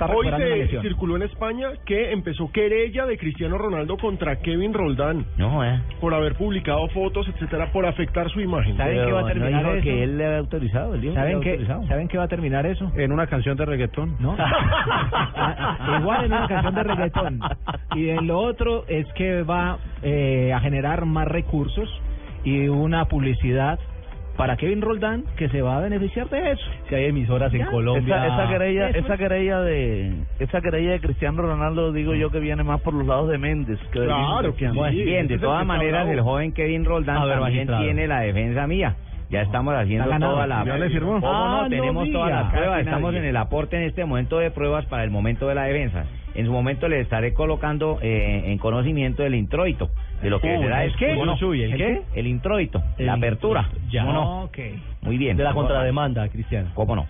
Está Hoy se circuló en España que empezó querella de Cristiano Ronaldo contra Kevin Roldán No, eh. por haber publicado fotos, etcétera, por afectar su imagen. ¿Saben Pero qué va a terminar no dijo eso? que él le había autorizado. Él dijo que ¿Saben había autorizado. ¿Saben qué va a terminar eso? En una canción de reggaetón. ¿No? Igual en una canción de reggaetón. Y en lo otro es que va eh, a generar más recursos y una publicidad para Kevin Roldán que se va a beneficiar de eso. Si hay emisoras en Esa, esa querella, esa querella de esa querella de Cristiano Ronaldo digo yo que viene más por los lados de Méndez que Claro, Cristiano. sí. Pues ese bien, de todas maneras, el joven Kevin Roldán A ver, también magistrado. tiene la defensa mía. Ya estamos haciendo toda la... ¿Ya le firmó? ¿Cómo Ah, no? no Tenemos todas las pruebas. Estamos en el aporte en este momento de pruebas para el momento de la defensa. En su momento le estaré colocando eh, en conocimiento el introito de lo que Uy, será ¿el el qué? ¿Cómo no? ¿el qué? El introito, El la apertura. Ya. ¿Cómo no? Ok. Muy bien. De la contrademanda, Cristiano. ¿Cómo no?